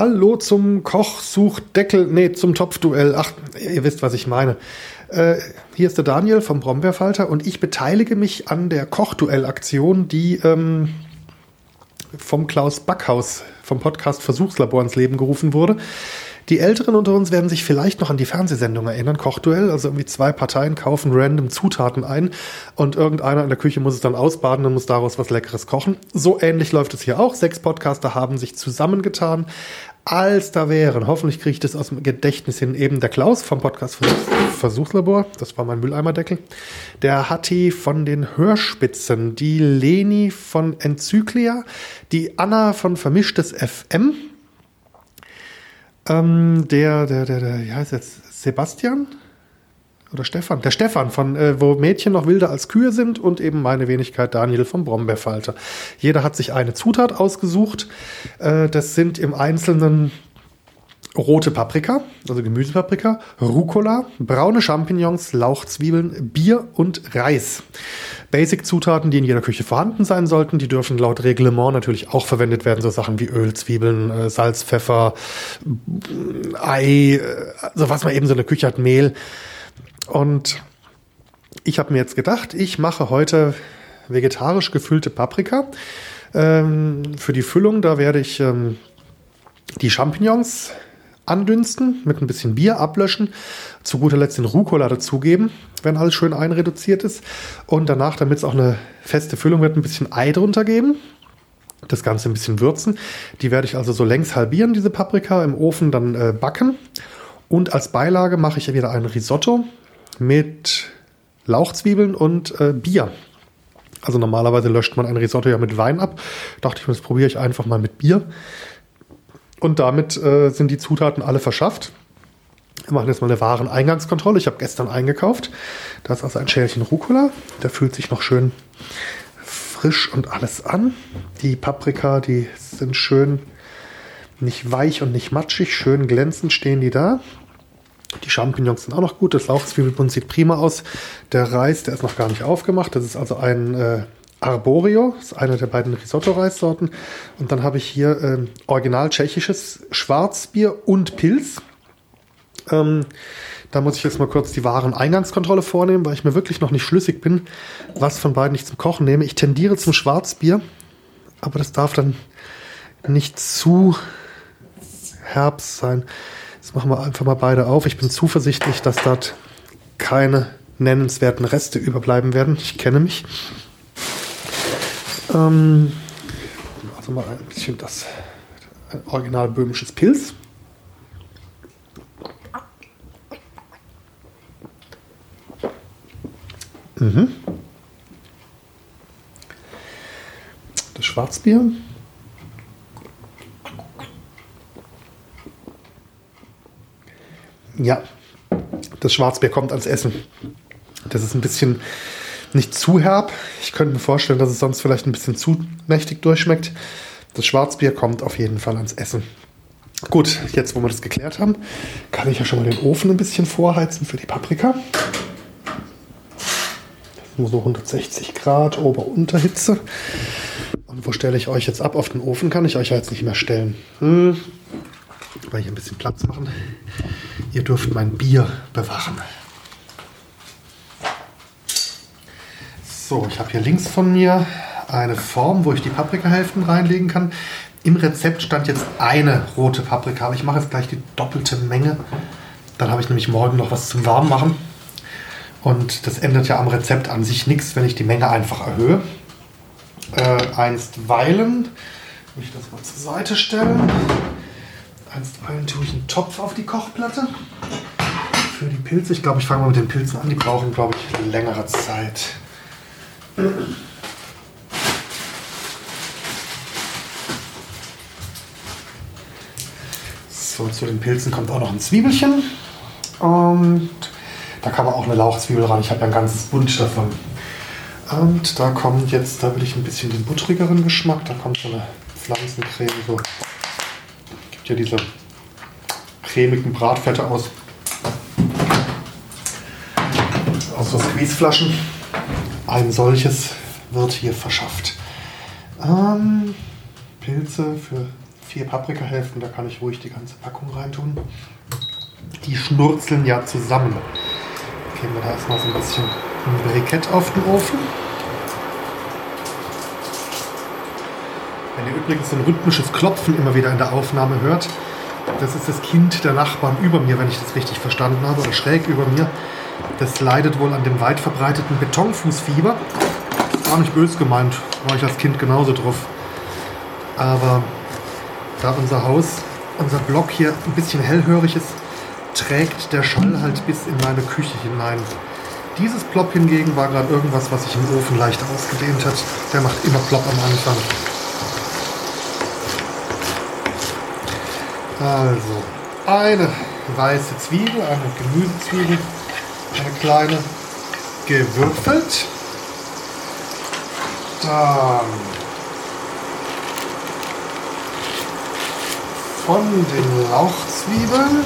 Hallo zum Kochsuchdeckel, nee, zum Topfduell. Ach, ihr wisst, was ich meine. Äh, hier ist der Daniel vom Brombeerfalter und ich beteilige mich an der Kochduell-Aktion, die ähm, vom Klaus Backhaus vom Podcast Versuchslabor ins Leben gerufen wurde. Die Älteren unter uns werden sich vielleicht noch an die Fernsehsendung erinnern, Kochduell. Also irgendwie zwei Parteien kaufen random Zutaten ein und irgendeiner in der Küche muss es dann ausbaden und muss daraus was Leckeres kochen. So ähnlich läuft es hier auch. Sechs Podcaster haben sich zusammengetan, als da wären. Hoffentlich kriege ich das aus dem Gedächtnis hin. Eben der Klaus vom Podcast Versuchslabor, das war mein Mülleimerdeckel. Der Hatti von den Hörspitzen, die Leni von Enzyklia, die Anna von Vermischtes FM, ähm, der, der, der, der, wie heißt jetzt? Sebastian? Oder Stefan? Der Stefan, von äh, wo Mädchen noch wilder als Kühe sind und eben meine Wenigkeit Daniel vom Brombeerfalter. Jeder hat sich eine Zutat ausgesucht. Äh, das sind im Einzelnen rote Paprika, also Gemüsepaprika, Rucola, braune Champignons, Lauchzwiebeln, Bier und Reis. Basic-Zutaten, die in jeder Küche vorhanden sein sollten, die dürfen laut Reglement natürlich auch verwendet werden, so Sachen wie Öl, Zwiebeln, äh, Salz, Pfeffer, Ei, äh, also was man eben so in der Küche hat, Mehl. Und ich habe mir jetzt gedacht, ich mache heute vegetarisch gefüllte Paprika. Ähm, für die Füllung, da werde ich ähm, die Champignons andünsten, mit ein bisschen Bier ablöschen, zu guter Letzt den Rucola dazugeben, wenn alles schön einreduziert ist. Und danach, damit es auch eine feste Füllung wird, ein bisschen Ei drunter geben. Das Ganze ein bisschen würzen. Die werde ich also so längs halbieren, diese Paprika, im Ofen dann äh, backen. Und als Beilage mache ich wieder ein Risotto mit Lauchzwiebeln und äh, Bier. Also normalerweise löscht man ein Risotto ja mit Wein ab. Dachte ich, das probiere ich einfach mal mit Bier. Und damit äh, sind die Zutaten alle verschafft. Wir machen jetzt mal eine Wareneingangskontrolle. Ich habe gestern eingekauft. Da ist also ein Schälchen Rucola. Der fühlt sich noch schön frisch und alles an. Die Paprika, die sind schön nicht weich und nicht matschig, schön glänzend stehen die da. Die Champignons sind auch noch gut. Das Lauchzwiebelbund sieht prima aus. Der Reis, der ist noch gar nicht aufgemacht. Das ist also ein äh, Arborio, ist eine der beiden Risotto-Reissorten. Und dann habe ich hier äh, original tschechisches Schwarzbier und Pilz. Ähm, da muss ich jetzt mal kurz die Wareneingangskontrolle vornehmen, weil ich mir wirklich noch nicht schlüssig bin, was von beiden ich zum Kochen nehme. Ich tendiere zum Schwarzbier, aber das darf dann nicht zu Herbst sein. Jetzt machen wir einfach mal beide auf. Ich bin zuversichtlich, dass dort keine nennenswerten Reste überbleiben werden. Ich kenne mich. Ähm, also mal ein bisschen das original böhmisches Pilz. Mhm. Das Schwarzbier. Ja, das Schwarzbier kommt ans Essen. Das ist ein bisschen nicht zu herb. Ich könnte mir vorstellen, dass es sonst vielleicht ein bisschen zu mächtig durchschmeckt. Das Schwarzbier kommt auf jeden Fall ans Essen. Gut, jetzt wo wir das geklärt haben, kann ich ja schon mal den Ofen ein bisschen vorheizen für die Paprika. Nur so 160 Grad Ober-Unterhitze. Und wo stelle ich euch jetzt ab? Auf den Ofen kann ich euch ja jetzt nicht mehr stellen. Hm. Weil hier ein bisschen Platz machen. Ihr dürft mein Bier bewachen. So, ich habe hier links von mir eine Form, wo ich die Paprikahälften reinlegen kann. Im Rezept stand jetzt eine rote Paprika, aber ich mache jetzt gleich die doppelte Menge. Dann habe ich nämlich morgen noch was zum Warmmachen. Und das ändert ja am Rezept an sich nichts, wenn ich die Menge einfach erhöhe. Äh, einstweilen, will ich das mal zur Seite stellen. Einstweilen tue ich einen Topf auf die Kochplatte. Für die Pilze, ich glaube, ich fange mal mit den Pilzen an, die brauchen, glaube ich, längere Zeit. So, zu den Pilzen kommt auch noch ein Zwiebelchen. Und da kann man auch eine Lauchzwiebel ran. Ich habe ja ein ganzes Bund davon. Und da kommt jetzt, da will ich ein bisschen den buttrigeren Geschmack. Da kommt so eine Pflanzencreme. So. Ja diese cremigen Bratfette aus, aus so Squeezeflaschen. Ein solches wird hier verschafft. Ähm, Pilze für vier Paprikahälften, da kann ich ruhig die ganze Packung reintun. Die schnurzeln ja zusammen. Geben wir da erstmal so ein bisschen ein Brikett auf den Ofen. Wenn ihr übrigens so ein rhythmisches Klopfen immer wieder in der Aufnahme hört, das ist das Kind der Nachbarn über mir, wenn ich das richtig verstanden habe, oder schräg über mir. Das leidet wohl an dem weit verbreiteten Betonfußfieber. Gar nicht böse gemeint, war ich als Kind genauso drauf. Aber da unser Haus, unser Block hier ein bisschen hellhörig ist, trägt der Schall halt bis in meine Küche hinein. Dieses Plop hingegen war gerade irgendwas, was sich im Ofen leicht ausgedehnt hat. Der macht immer Plop am Anfang. Also, eine weiße Zwiebel, eine Gemüsezwiebel, eine kleine gewürfelt. Dann von den Lauchzwiebeln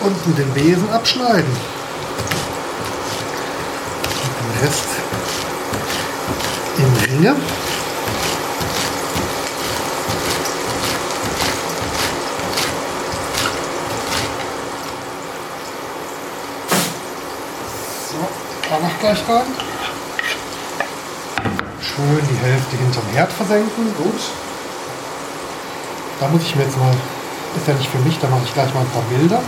unten den Besen abschneiden. Und den Rest in Ringe. Rein. Schön die Hälfte hinterm Herd versenken. Gut. Da muss ich mir jetzt mal, ist ja nicht für mich, da mache ich gleich mal ein paar Bilder.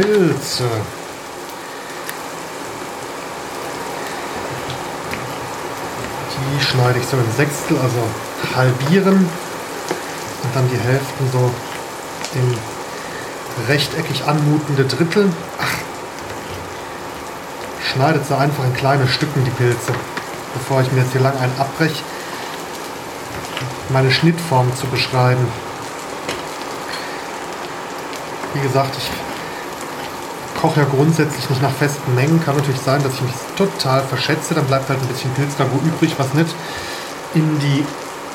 Pilze. Die schneide ich so in Sechstel, also halbieren und dann die Hälften so in rechteckig anmutende Drittel. Ach, schneidet sie einfach in kleine Stücken die Pilze, bevor ich mir jetzt hier lang einen abbreche, meine Schnittform zu beschreiben. Wie gesagt, ich koche ja grundsätzlich nicht nach festen Mengen. Kann natürlich sein, dass ich mich total verschätze. Dann bleibt halt ein bisschen Pilzragout übrig, was nicht in die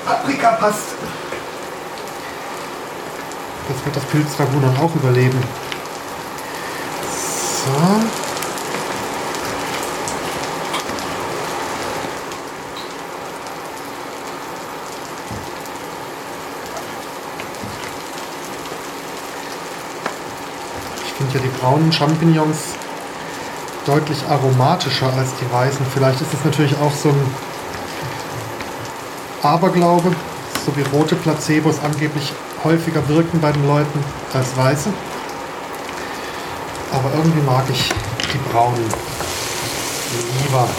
Paprika passt. Das wird das Pilzragout dann auch überleben. So. ja die braunen Champignons deutlich aromatischer als die weißen. Vielleicht ist es natürlich auch so ein Aberglaube, so wie rote Placebos angeblich häufiger wirken bei den Leuten als weiße. Aber irgendwie mag ich die braunen lieber.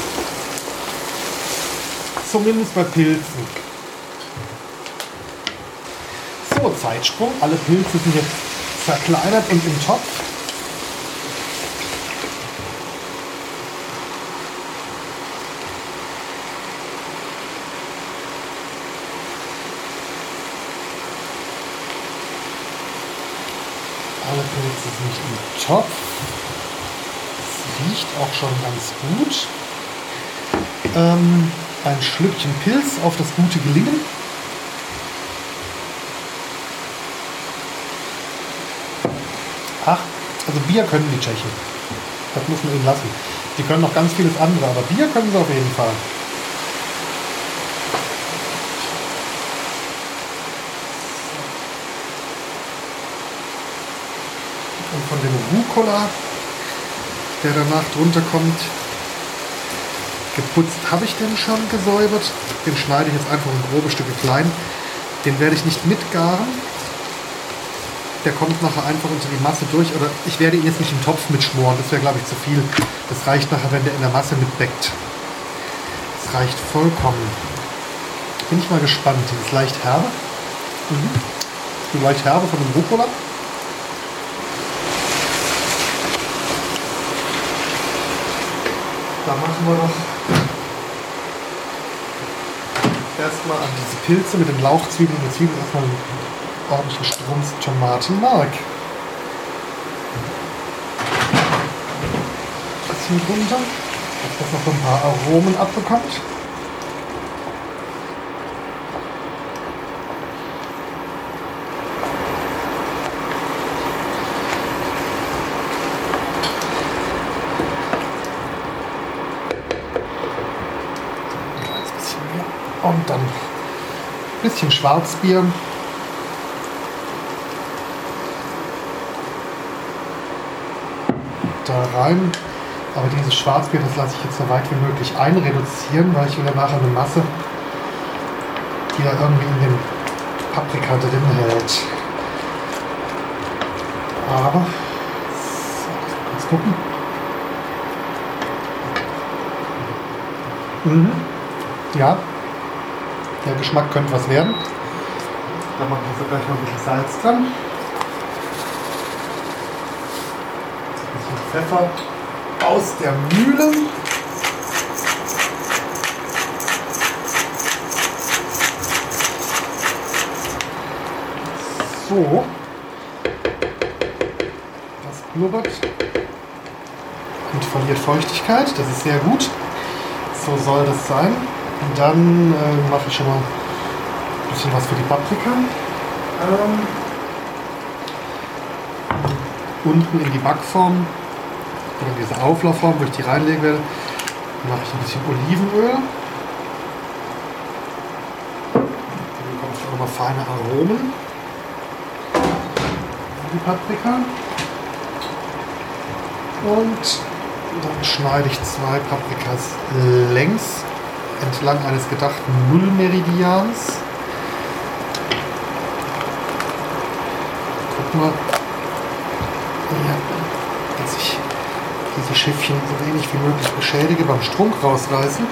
Zumindest bei Pilzen. So, Zeitsprung. Alle Pilze sind jetzt zerkleinert und im Topf. Pilze sind im Topf. Es riecht auch schon ganz gut. Ähm, ein Schlückchen Pilz auf das gute Gelingen. Ach, also Bier können die Tschechen. Das muss man ihnen lassen. Die können noch ganz vieles andere, aber Bier können sie auf jeden Fall. von dem Rucola, der danach drunter kommt. Geputzt habe ich den schon gesäubert. Den schneide ich jetzt einfach in grobe Stücke klein. Den werde ich nicht mitgaren. Der kommt nachher einfach unter die Masse durch. Oder ich werde ihn jetzt nicht im Topf mitschmoren. Das wäre, glaube ich, zu viel. Das reicht nachher, wenn der in der Masse mitbeckt. Das reicht vollkommen. Bin ich mal gespannt. Die ist leicht herbe. Mhm. Die leicht herbe von dem Rucola. da machen wir noch erstmal an diese Pilze mit den Lauchzwiebeln und Zwiebeln erstmal einen ordentlichen Strunz Tomatenmark. Das hier runter, dass das noch ein paar Aromen abbekommt. Und dann ein bisschen Schwarzbier. Da rein. Aber dieses Schwarzbier, das lasse ich jetzt so weit wie möglich einreduzieren, weil ich will ja nachher eine Masse, die da irgendwie in dem Paprika drin hält. Aber, so, kurz gucken. Mhm. Ja, der Geschmack könnte was werden. Da machen wir so gleich noch ein bisschen Salz dran. Ein bisschen Pfeffer aus der Mühle. So. Das blubbert und verliert Feuchtigkeit. Das ist sehr gut. So soll das sein. Und dann äh, mache ich schon mal ein bisschen was für die Paprika. Ähm, unten in die Backform oder in diese Auflaufform, wo ich die reinlegen werde, mache ich ein bisschen Olivenöl. Dann bekomme ich auch nochmal feine Aromen. Die Paprika. Und dann schneide ich zwei Paprikas längs entlang eines gedachten Nullmeridians. Guck mal, ja, dass ich diese Schiffchen so wenig wie möglich beschädige beim Strunk rausreißen.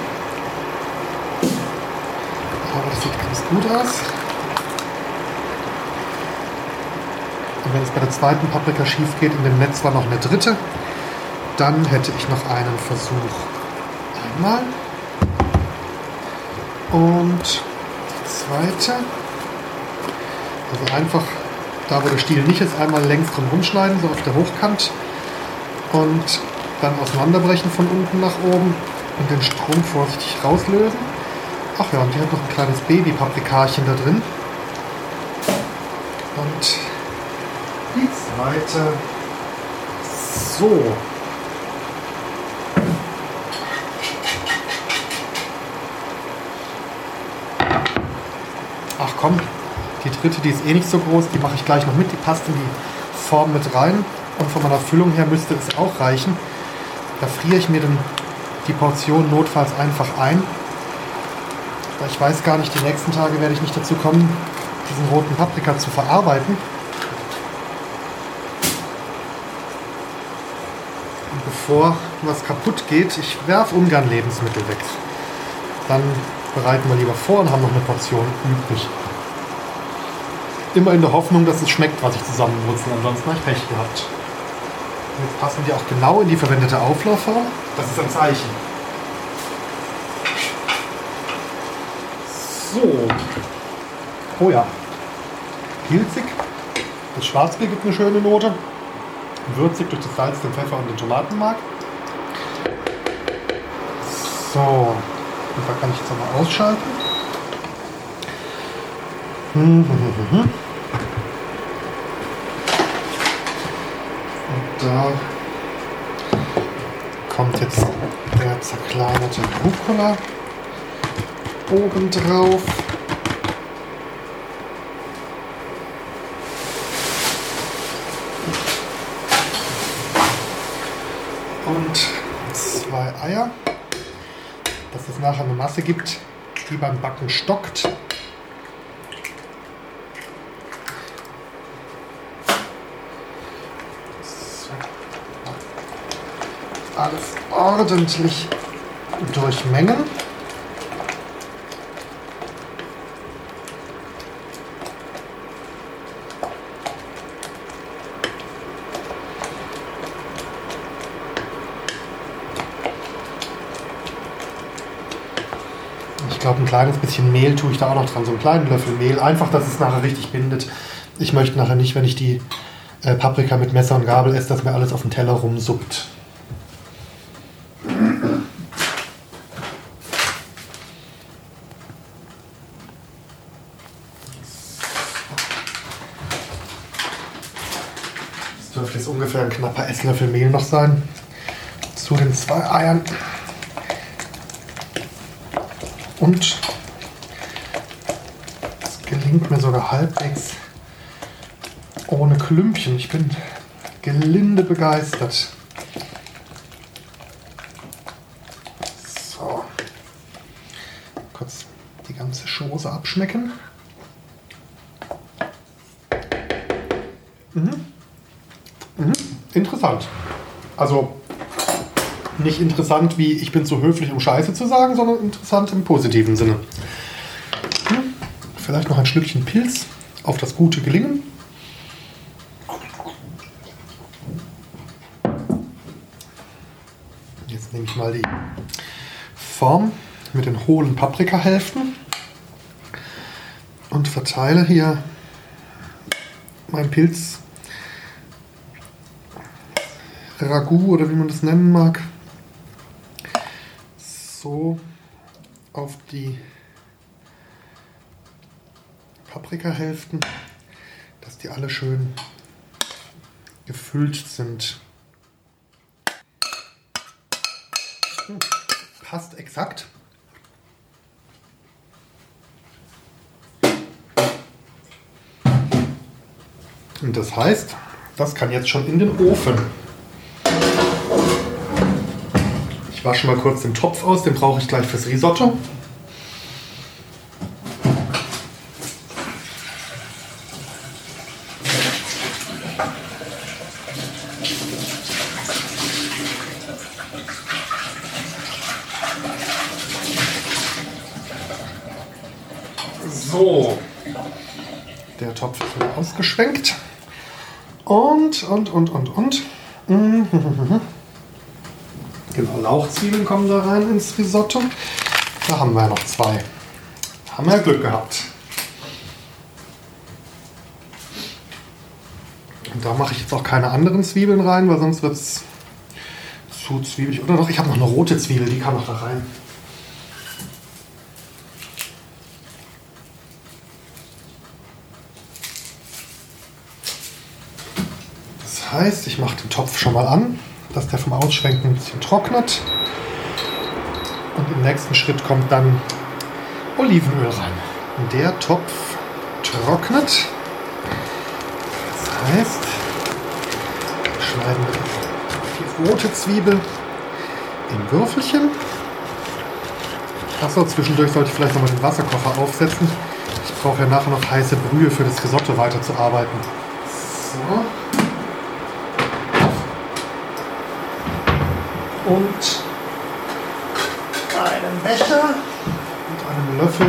Aber das sieht ganz gut aus. Und wenn es bei der zweiten Paprika schief geht, in dem Netz war noch eine dritte, dann hätte ich noch einen Versuch. Einmal. Und die zweite. Also einfach da, wo der Stiel nicht ist, einmal längs drum rumschneiden, so auf der Hochkant. Und dann auseinanderbrechen von unten nach oben und den Strom vorsichtig rauslösen. Ach ja, und hier hat noch ein kleines Baby-Paprikarchen da drin. Und die zweite. So, ach komm, die dritte, die ist eh nicht so groß, die mache ich gleich noch mit, die passt in die Form mit rein. Und von meiner Füllung her müsste es auch reichen. Da friere ich mir dann die Portion notfalls einfach ein. Ich weiß gar nicht, die nächsten Tage werde ich nicht dazu kommen, diesen roten Paprika zu verarbeiten. Und bevor was kaputt geht, ich werfe ungern Lebensmittel weg. Dann bereiten wir lieber vor und haben noch eine Portion übrig. Immer in der Hoffnung, dass es schmeckt, was ich zusammenwurzel. Ansonsten habe ich Pech gehabt. Jetzt passen die auch genau in die verwendete Auflaufform. Das ist ein Zeichen. So. Oh ja. Pilzig. Das Schwarzbier gibt eine schöne Note. Würzig durch das Salz, den Pfeffer und den Tomatenmark. So. Und da kann ich jetzt nochmal ausschalten. Und da kommt jetzt der zerkleinerte Rucola oben drauf. Und zwei Eier dass es nachher eine Masse gibt, die beim Backen stockt. Alles ordentlich durchmengen. ich glaube, ein kleines bisschen Mehl tue ich da auch noch dran, so einen kleinen Löffel Mehl, einfach, dass es nachher richtig bindet. Ich möchte nachher nicht, wenn ich die äh, Paprika mit Messer und Gabel esse, dass mir alles auf dem Teller rumsuppt. Das dürfte jetzt ungefähr ein knapper Esslöffel Mehl noch sein. Zu den zwei Eiern. Und es gelingt mir sogar halbwegs ohne Klümpchen. Ich bin gelinde begeistert. So. Kurz die ganze Schoße abschmecken. Mhm. Mhm. Interessant. Also nicht interessant wie ich bin zu höflich, um Scheiße zu sagen, sondern interessant im positiven Sinne. Hm. Vielleicht noch ein Schlückchen Pilz auf das gute Gelingen. Jetzt nehme ich mal die Form mit den hohlen Paprikahälften und verteile hier mein Pilz Ragout oder wie man das nennen mag, so auf die Paprikahälften, dass die alle schön gefüllt sind. Hm, passt exakt. Und das heißt, das kann jetzt schon in den Ofen. Wasche mal kurz den Topf aus, den brauche ich gleich fürs Risotto. So, der Topf ist ausgeschwenkt. Und, und, und, und, und. Genau, Lauchzwiebeln kommen da rein ins Risotto. Da haben wir noch zwei. Haben wir Glück gehabt. Und da mache ich jetzt auch keine anderen Zwiebeln rein, weil sonst wird es zu zwiebelig. Oder doch, ich habe noch eine rote Zwiebel, die kann noch da rein. Das heißt, ich mache den Topf schon mal an dass der vom Ausschwenken ein bisschen trocknet. Und im nächsten Schritt kommt dann Olivenöl rein. Der Topf trocknet. Das heißt, schneiden wir die rote Zwiebel in Würfelchen. Achso, zwischendurch sollte ich vielleicht nochmal den Wasserkocher aufsetzen. Ich brauche ja nachher noch heiße Brühe für das Risotto weiterzuarbeiten. So. Und einen Becher und einen Löffel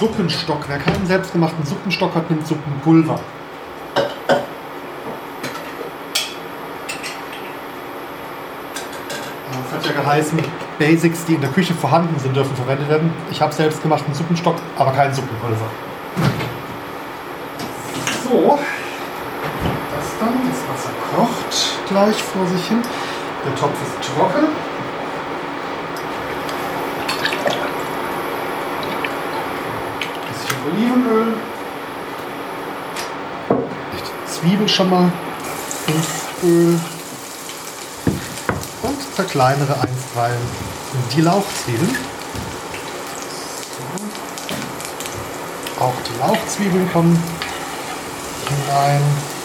Suppenstock. Wer keinen selbstgemachten Suppenstock hat, nimmt Suppenpulver. Es hat ja geheißen, Basics, die in der Küche vorhanden sind, dürfen verwendet werden. Ich habe selbstgemachten Suppenstock, aber keinen Suppenpulver. So, das dann, das Wasser kocht gleich vor sich hin. Der Topf ist trocken. Ein bisschen Olivenöl. Ich die Zwiebel schon mal ins Öl. Und zerkleinere einstweilen die Lauchzwiebeln. Auch die Lauchzwiebeln kommen hinein.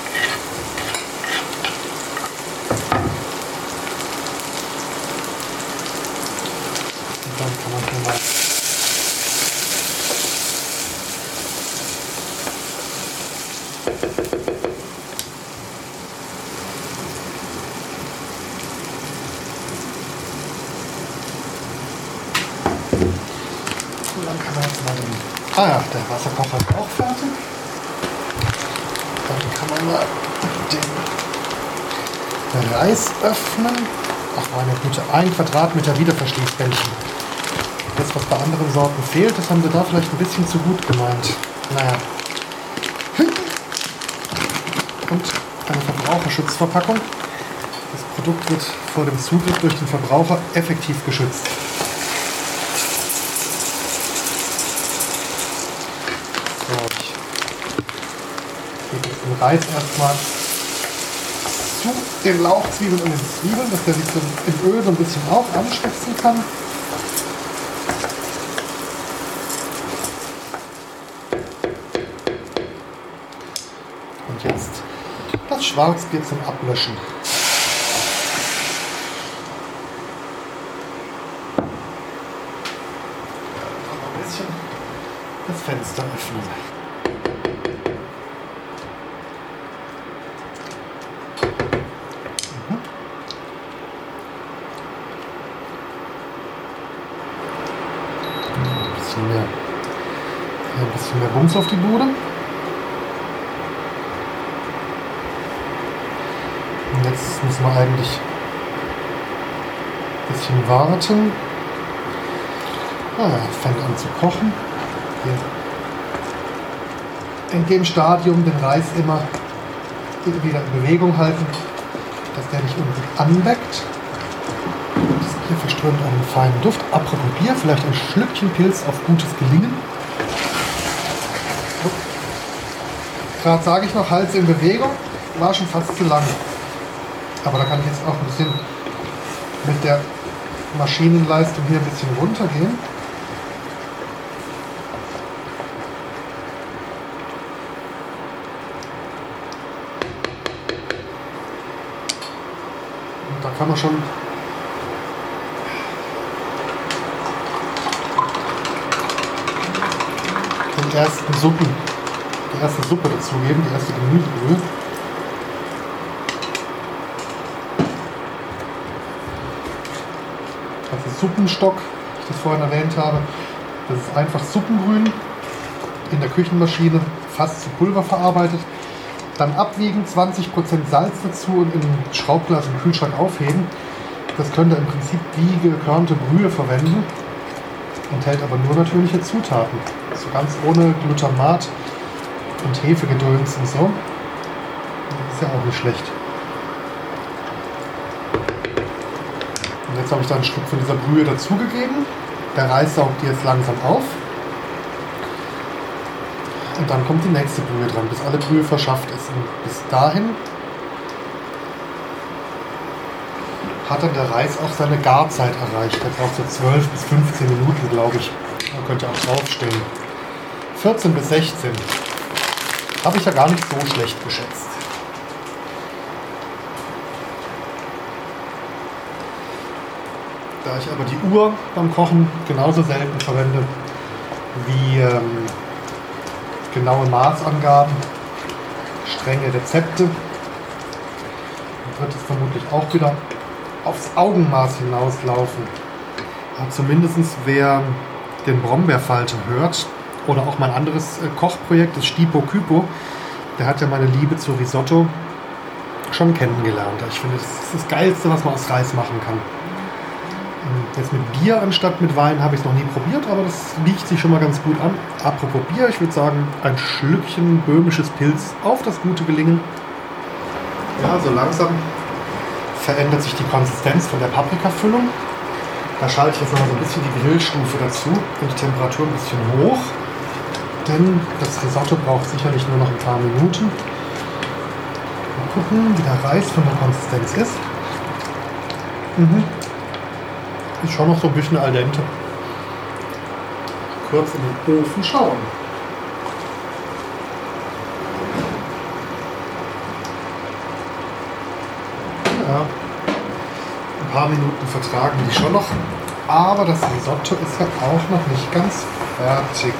Ah ja, der Wasserkocher ist auch fertig. Dann kann man mal den Reis öffnen. Ach meine Güte, ein Quadratmeter Wiederverschließbändchen. Das, was bei anderen Sorten fehlt, das haben sie da vielleicht ein bisschen zu gut gemeint. Naja. Und eine Verbraucherschutzverpackung. Das Produkt wird vor dem Zugriff durch den Verbraucher effektiv geschützt. Reis erstmal zu den Lauchzwiebeln und den Zwiebeln, dass der sich so im Öl so ein bisschen auch anschwitzen kann. Und jetzt das Schwarzbier zum Ablöschen. Ein bisschen das Fenster öffnen. Bums auf die Bude. Und jetzt müssen wir eigentlich ein bisschen warten. Ah, fängt an zu kochen. Hier. In dem Stadium den Reis immer wieder in Bewegung halten, dass der nicht unten anbeckt. Das Bier verströmt einen feinen Duft. Apropos Bier, vielleicht ein Schlückchen Pilz auf gutes Gelingen. Gerade sage ich noch, Hals in Bewegung, war schon fast zu lang. Aber da kann ich jetzt auch ein bisschen mit der Maschinenleistung hier ein bisschen runtergehen. Und da kann man schon den ersten Suppen, die erste Suppe dazugeben, die erste Gemüsebrühe. Also Suppenstock, wie ich das vorhin erwähnt habe. Das ist einfach Suppengrün in der Küchenmaschine fast zu Pulver verarbeitet. Dann abwiegen, 20% Salz dazu und im Schraubglas im Kühlschrank aufheben. Das könnt ihr im Prinzip wie gekörnte Brühe verwenden. Enthält aber nur natürliche Zutaten. So ganz ohne Glutamat und Hefegedöns und so. Das ist ja auch nicht schlecht. Und jetzt habe ich da einen Schluck von dieser Brühe dazugegeben. Der Reis saugt die jetzt langsam auf. Und dann kommt die nächste Brühe dran, bis alle Brühe verschafft ist. Und bis dahin hat dann der Reis auch seine Garzeit erreicht. Der braucht so 12 bis 15 Minuten, glaube ich. Da könnt ihr auch draufstehen. 14 bis 16. Habe ich ja gar nicht so schlecht geschätzt. Da ich aber die Uhr beim Kochen genauso selten verwende wie ähm, genaue Maßangaben, strenge Rezepte, wird es vermutlich auch wieder aufs Augenmaß hinauslaufen. Aber zumindest wer den Brombeerfalter hört oder auch mein anderes äh, Kochprojekt, das Stipo Kypo, der hat ja meine Liebe zu Risotto schon kennengelernt. Ich finde, das ist das Geilste, was man aus Reis machen kann. Ähm, Jetzt mit Bier anstatt mit Wein habe ich es noch nie probiert, aber das liegt sich schon mal ganz gut an. Apropos Bier, ich würde sagen, ein Schlückchen böhmisches Pilz auf das gute Gelingen. Ja, so langsam verändert sich die Konsistenz von der Paprikafüllung. Da schalte ich jetzt noch mal so ein bisschen die Grillstufe dazu und die Temperatur ein bisschen hoch. Denn das Risotto braucht sicherlich nur noch ein paar Minuten. Mal gucken, wie der Reis von der Konsistenz ist. Mhm. Ist schon noch so ein bisschen al dente. Kurz in den Ofen schauen. Ja, ein paar Minuten vertragen die schon noch. Aber das Risotto ist ja auch noch nicht ganz fertig.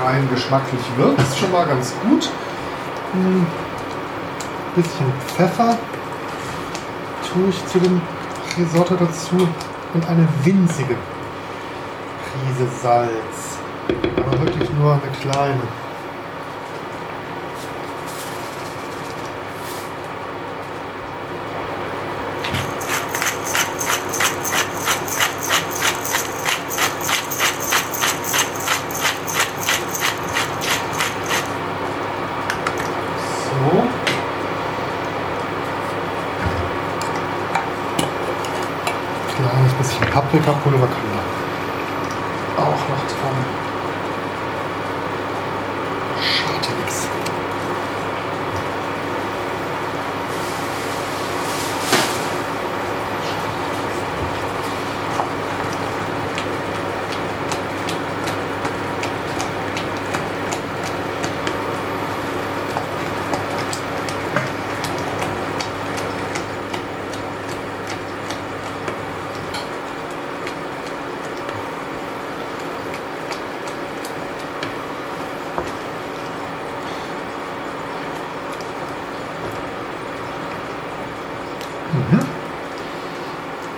Rein geschmacklich wirkt es schon mal ganz gut. Ein bisschen Pfeffer tue ich zu dem Risotto dazu und eine winzige Prise Salz. Aber wirklich nur eine kleine. So. kleines bisschen Paprikapulver kann da auch noch dran. Schade nix.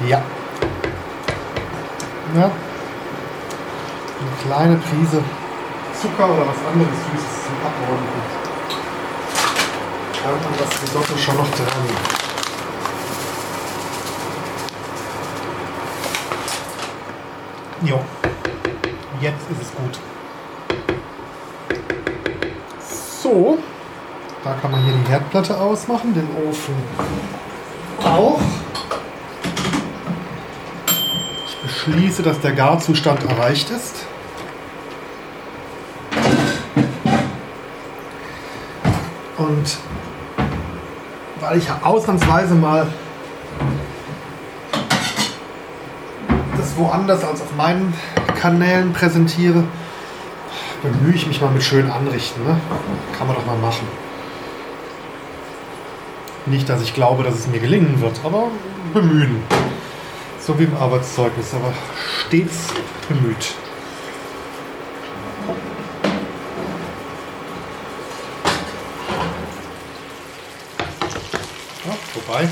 Ja. Ja. Eine kleine Prise Zucker oder was anderes Süßes zum Abrunden. Kann man das Risotto schon noch dran. Jo. Jetzt ist es gut. So. Da kann man hier die Herdplatte ausmachen, den Ofen auch. schließe, dass der Garzustand erreicht ist. Und weil ich ja ausnahmsweise mal das woanders als auf meinen Kanälen präsentiere, bemühe ich mich mal mit schön anrichten. Ne? Kann man doch mal machen. Nicht, dass ich glaube, dass es mir gelingen wird, aber bemühen. So wie im Arbeitszeugnis, aber stets bemüht. Ja, vorbei.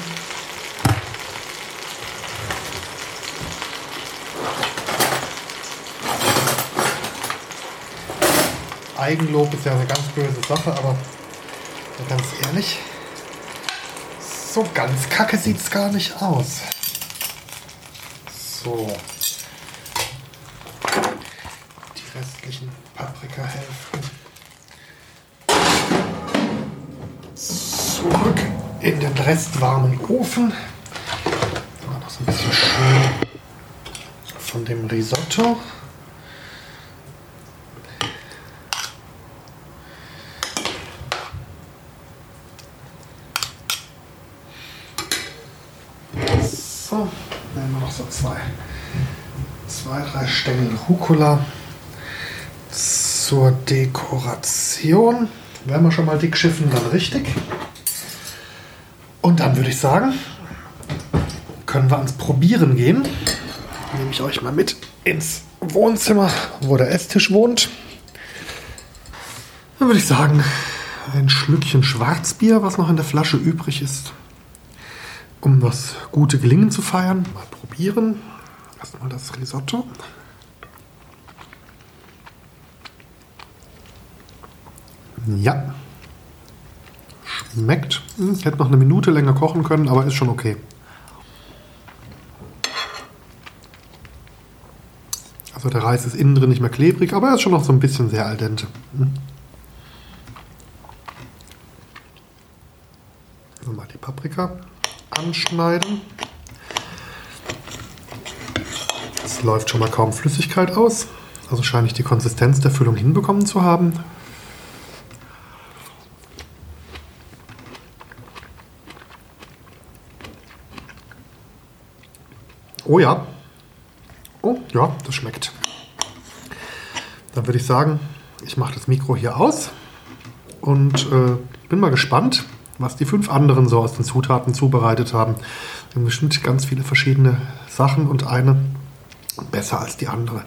Eigenlob ist ja eine ganz böse Sache, aber ganz ehrlich, so ganz kacke sieht es gar nicht aus. So. Die restlichen Paprikahälften. Zurück in den restwarmen Ofen. Noch so ein bisschen schön von dem Risotto. so zwei, zwei, drei Stängel Rucola zur Dekoration. Werden wir schon mal dick schiffen, dann richtig. Und dann würde ich sagen, können wir ans Probieren gehen. Nehme ich euch mal mit ins Wohnzimmer, wo der Esstisch wohnt. Dann würde ich sagen, ein Schlückchen Schwarzbier, was noch in der Flasche übrig ist, um das gute Gelingen zu feiern. Mal probieren. Erstmal das Risotto. Ja. Schmeckt. Hm, ich hätte noch eine Minute länger kochen können, aber ist schon okay. Also der Reis ist innen drin nicht mehr klebrig, aber er ist schon noch so ein bisschen sehr al dente. Hm. Also mal die Paprika anschneiden. Es läuft schon mal kaum Flüssigkeit aus. Also scheine ich die Konsistenz der Füllung hinbekommen zu haben. Oh ja. Oh ja, das schmeckt. Dann würde ich sagen, ich mache das Mikro hier aus und äh, bin mal gespannt, was die fünf anderen so aus den Zutaten zubereitet haben. Wir haben bestimmt ganz viele verschiedene Sachen und eine besser als die andere.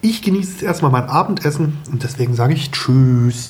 Ich genieße jetzt erstmal mein Abendessen und deswegen sage ich Tschüss.